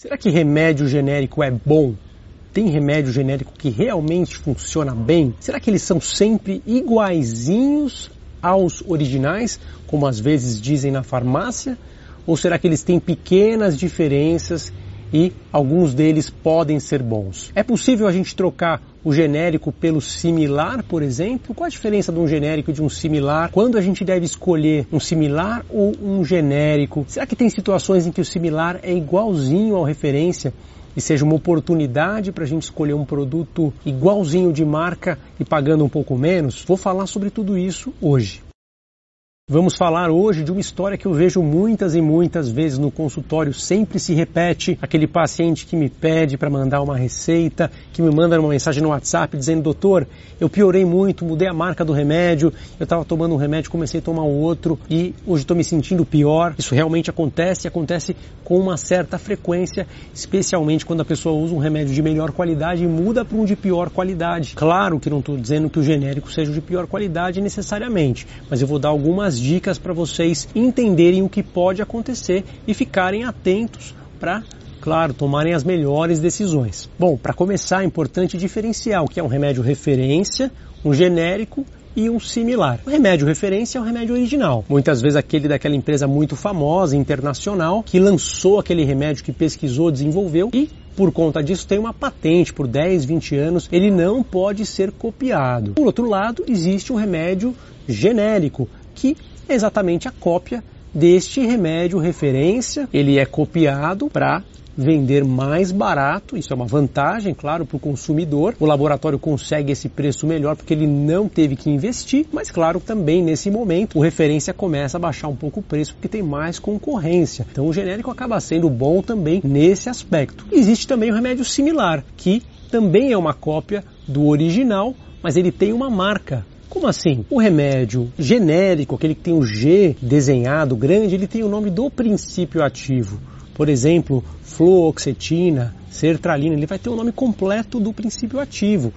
Será que remédio genérico é bom? Tem remédio genérico que realmente funciona bem? Será que eles são sempre iguaizinhos aos originais, como às vezes dizem na farmácia? Ou será que eles têm pequenas diferenças e alguns deles podem ser bons. É possível a gente trocar o genérico pelo similar, por exemplo? Qual a diferença de um genérico e de um similar? Quando a gente deve escolher um similar ou um genérico? Será que tem situações em que o similar é igualzinho ao referência? E seja uma oportunidade para a gente escolher um produto igualzinho de marca e pagando um pouco menos? Vou falar sobre tudo isso hoje. Vamos falar hoje de uma história que eu vejo muitas e muitas vezes no consultório, sempre se repete, aquele paciente que me pede para mandar uma receita, que me manda uma mensagem no WhatsApp dizendo, doutor, eu piorei muito, mudei a marca do remédio, eu estava tomando um remédio, comecei a tomar outro e hoje estou me sentindo pior. Isso realmente acontece e acontece com uma certa frequência, especialmente quando a pessoa usa um remédio de melhor qualidade e muda para um de pior qualidade. Claro que não estou dizendo que o genérico seja de pior qualidade necessariamente, mas eu vou dar algumas dicas para vocês entenderem o que pode acontecer e ficarem atentos para claro, tomarem as melhores decisões. Bom, para começar, é importante diferenciar o que é um remédio referência, um genérico e um similar. O remédio referência é o remédio original. Muitas vezes aquele daquela empresa muito famosa, internacional, que lançou aquele remédio que pesquisou, desenvolveu e por conta disso tem uma patente por 10, 20 anos, ele não pode ser copiado. Por outro lado, existe um remédio genérico, que é exatamente a cópia deste remédio referência. Ele é copiado para vender mais barato, isso é uma vantagem, claro, para o consumidor. O laboratório consegue esse preço melhor porque ele não teve que investir, mas claro, também nesse momento o referência começa a baixar um pouco o preço porque tem mais concorrência. Então o genérico acaba sendo bom também nesse aspecto. Existe também o remédio similar, que também é uma cópia do original, mas ele tem uma marca como assim? O remédio genérico, aquele que tem o G desenhado grande, ele tem o nome do princípio ativo. Por exemplo, fluoxetina, sertralina, ele vai ter o nome completo do princípio ativo.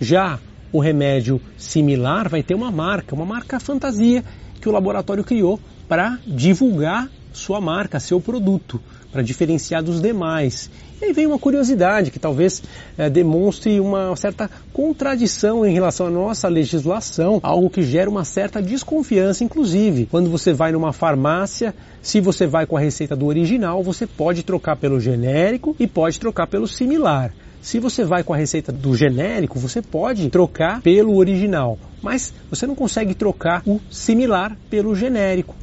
Já o remédio similar vai ter uma marca, uma marca fantasia que o laboratório criou para divulgar sua marca, seu produto, para diferenciar dos demais. E aí vem uma curiosidade que talvez é, demonstre uma certa contradição em relação à nossa legislação, algo que gera uma certa desconfiança, inclusive. Quando você vai numa farmácia, se você vai com a receita do original, você pode trocar pelo genérico e pode trocar pelo similar. Se você vai com a receita do genérico, você pode trocar pelo original, mas você não consegue trocar o similar pelo genérico.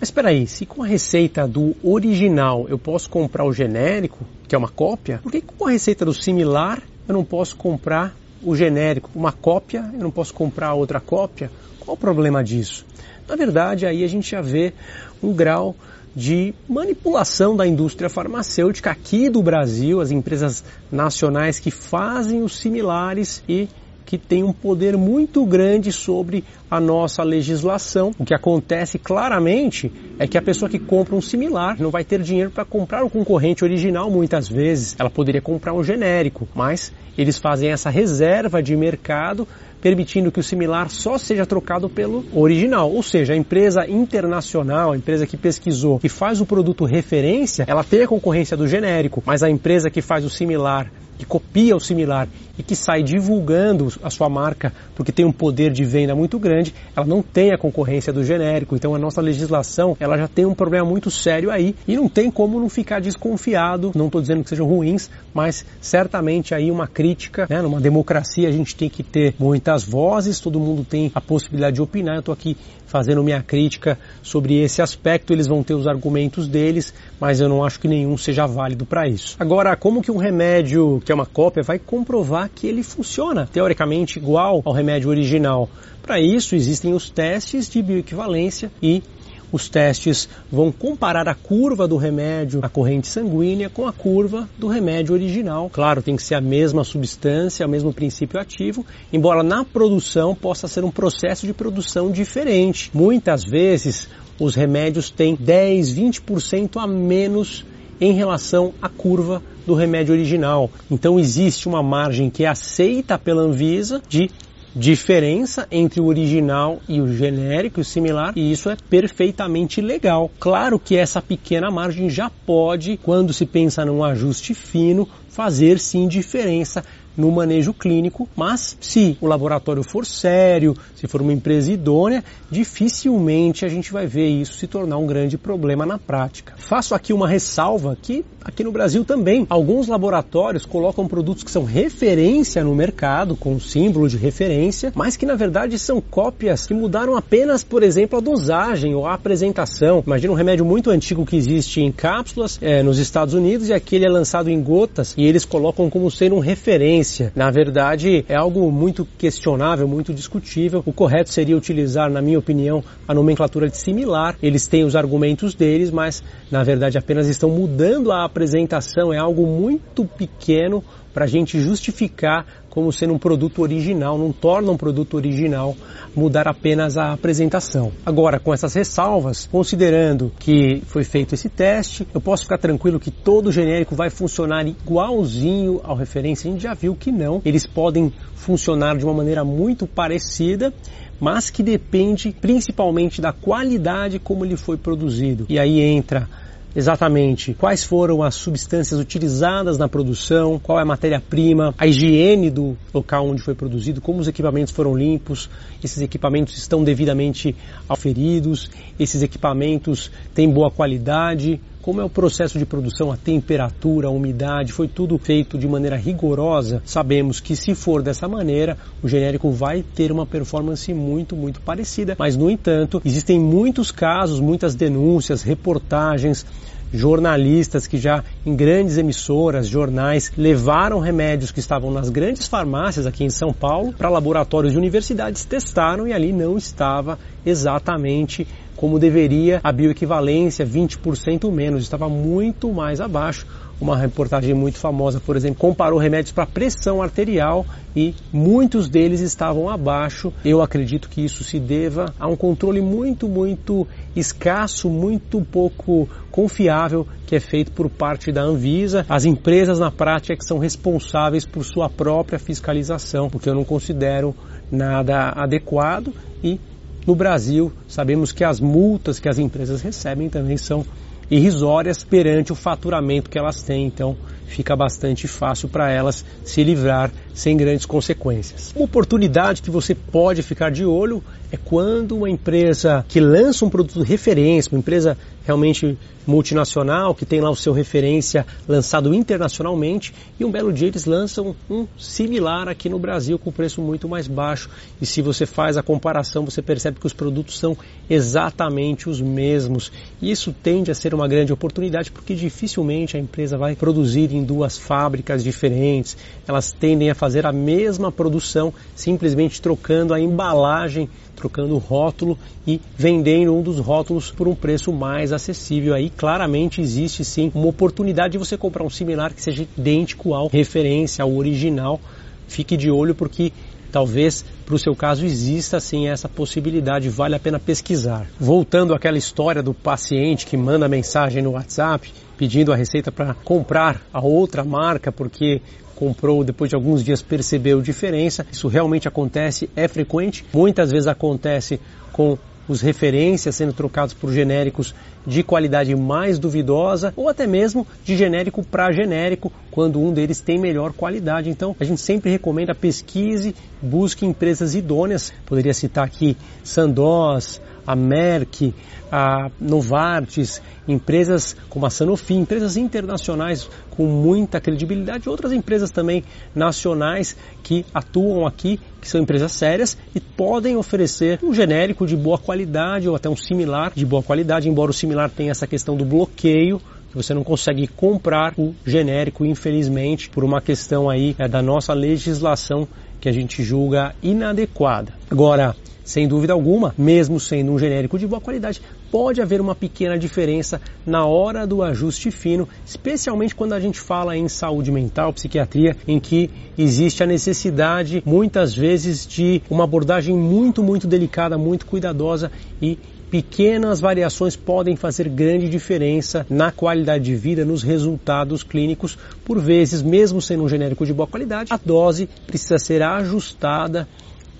Mas espera aí, se com a receita do original eu posso comprar o genérico, que é uma cópia, por que com a receita do similar eu não posso comprar o genérico? Uma cópia, eu não posso comprar outra cópia? Qual o problema disso? Na verdade, aí a gente já vê um grau de manipulação da indústria farmacêutica aqui do Brasil, as empresas nacionais que fazem os similares e que tem um poder muito grande sobre a nossa legislação. O que acontece claramente é que a pessoa que compra um similar não vai ter dinheiro para comprar o concorrente original muitas vezes. Ela poderia comprar um genérico, mas eles fazem essa reserva de mercado permitindo que o similar só seja trocado pelo original. Ou seja, a empresa internacional, a empresa que pesquisou, que faz o produto referência, ela tem a concorrência do genérico, mas a empresa que faz o similar que copia o similar e que sai divulgando a sua marca porque tem um poder de venda muito grande, ela não tem a concorrência do genérico. Então a nossa legislação ela já tem um problema muito sério aí e não tem como não ficar desconfiado. Não estou dizendo que sejam ruins, mas certamente aí uma crítica, né? Numa democracia a gente tem que ter muitas vozes, todo mundo tem a possibilidade de opinar. Eu estou aqui fazendo minha crítica sobre esse aspecto, eles vão ter os argumentos deles, mas eu não acho que nenhum seja válido para isso. Agora, como que um remédio que é uma cópia vai comprovar que ele funciona teoricamente igual ao remédio original? Para isso existem os testes de bioequivalência e os testes vão comparar a curva do remédio na corrente sanguínea com a curva do remédio original. Claro, tem que ser a mesma substância, o mesmo princípio ativo, embora na produção possa ser um processo de produção diferente. Muitas vezes os remédios têm 10, 20% a menos em relação à curva do remédio original. Então existe uma margem que é aceita pela Anvisa de diferença entre o original e o genérico o similar, e isso é perfeitamente legal. Claro que essa pequena margem já pode, quando se pensa num ajuste fino, fazer sim diferença no manejo clínico, mas se o laboratório for sério, se for uma empresa idônea, dificilmente a gente vai ver isso se tornar um grande problema na prática. Faço aqui uma ressalva que aqui no Brasil também alguns laboratórios colocam produtos que são referência no mercado, com símbolo de referência, mas que na verdade são cópias que mudaram apenas, por exemplo, a dosagem ou a apresentação. Imagina um remédio muito antigo que existe em cápsulas é, nos Estados Unidos e aquele é lançado em gotas e eles colocam como sendo um referência na verdade, é algo muito questionável, muito discutível. O correto seria utilizar, na minha opinião, a nomenclatura de similar. Eles têm os argumentos deles, mas na verdade apenas estão mudando a apresentação. É algo muito pequeno para a gente justificar como sendo um produto original, não torna um produto original mudar apenas a apresentação. Agora, com essas ressalvas, considerando que foi feito esse teste, eu posso ficar tranquilo que todo genérico vai funcionar igualzinho ao referência. A gente já viu que não. Eles podem funcionar de uma maneira muito parecida, mas que depende principalmente da qualidade como ele foi produzido. E aí entra exatamente. Quais foram as substâncias utilizadas na produção, qual é a matéria-prima, a higiene do local onde foi produzido, como os equipamentos foram limpos, esses equipamentos estão devidamente aferidos, esses equipamentos têm boa qualidade, como é o processo de produção, a temperatura, a umidade, foi tudo feito de maneira rigorosa. Sabemos que se for dessa maneira, o genérico vai ter uma performance muito, muito parecida. Mas, no entanto, existem muitos casos, muitas denúncias, reportagens jornalistas que já em grandes emissoras, jornais, levaram remédios que estavam nas grandes farmácias aqui em São Paulo para laboratórios de universidades, testaram e ali não estava exatamente como deveria a bioequivalência, 20% menos, estava muito mais abaixo. Uma reportagem muito famosa, por exemplo, comparou remédios para pressão arterial e muitos deles estavam abaixo. Eu acredito que isso se deva a um controle muito, muito escasso, muito pouco confiável que é feito por parte da Anvisa. As empresas na prática que são responsáveis por sua própria fiscalização, porque eu não considero nada adequado e no Brasil, sabemos que as multas que as empresas recebem também são irrisórias perante o faturamento que elas têm, então fica bastante fácil para elas se livrar sem grandes consequências. Uma oportunidade que você pode ficar de olho é quando uma empresa que lança um produto de referência, uma empresa realmente multinacional, que tem lá o seu referência lançado internacionalmente, e um belo dia eles lançam um similar aqui no Brasil com preço muito mais baixo. E se você faz a comparação, você percebe que os produtos são exatamente os mesmos. E isso tende a ser uma grande oportunidade porque dificilmente a empresa vai produzir em duas fábricas diferentes. Elas tendem a fazer a mesma produção, simplesmente trocando a embalagem trocando o rótulo e vendendo um dos rótulos por um preço mais acessível. Aí claramente existe sim uma oportunidade de você comprar um similar que seja idêntico ao referência, ao original. Fique de olho porque talvez para o seu caso exista sim essa possibilidade, vale a pena pesquisar. Voltando àquela história do paciente que manda mensagem no WhatsApp pedindo a receita para comprar a outra marca porque comprou, depois de alguns dias percebeu diferença. Isso realmente acontece, é frequente. Muitas vezes acontece com os referências sendo trocados por genéricos de qualidade mais duvidosa ou até mesmo de genérico para genérico, quando um deles tem melhor qualidade. Então, a gente sempre recomenda pesquise, busque empresas idôneas. Poderia citar aqui Sandoz, a Merck, a Novartis, empresas como a Sanofi, empresas internacionais com muita credibilidade, outras empresas também nacionais que atuam aqui, que são empresas sérias e podem oferecer um genérico de boa qualidade ou até um similar de boa qualidade, embora o similar tenha essa questão do bloqueio que você não consegue comprar o genérico, infelizmente, por uma questão aí é, da nossa legislação que a gente julga inadequada. Agora, sem dúvida alguma, mesmo sendo um genérico de boa qualidade, pode haver uma pequena diferença na hora do ajuste fino, especialmente quando a gente fala em saúde mental, psiquiatria, em que existe a necessidade muitas vezes de uma abordagem muito, muito delicada, muito cuidadosa e pequenas variações podem fazer grande diferença na qualidade de vida, nos resultados clínicos. Por vezes, mesmo sendo um genérico de boa qualidade, a dose precisa ser ajustada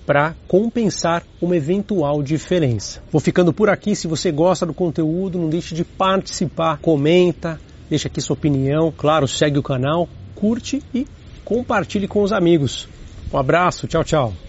para compensar uma eventual diferença. Vou ficando por aqui. Se você gosta do conteúdo, não deixe de participar, comenta, deixa aqui sua opinião. Claro, segue o canal, curte e compartilhe com os amigos. Um abraço, tchau, tchau.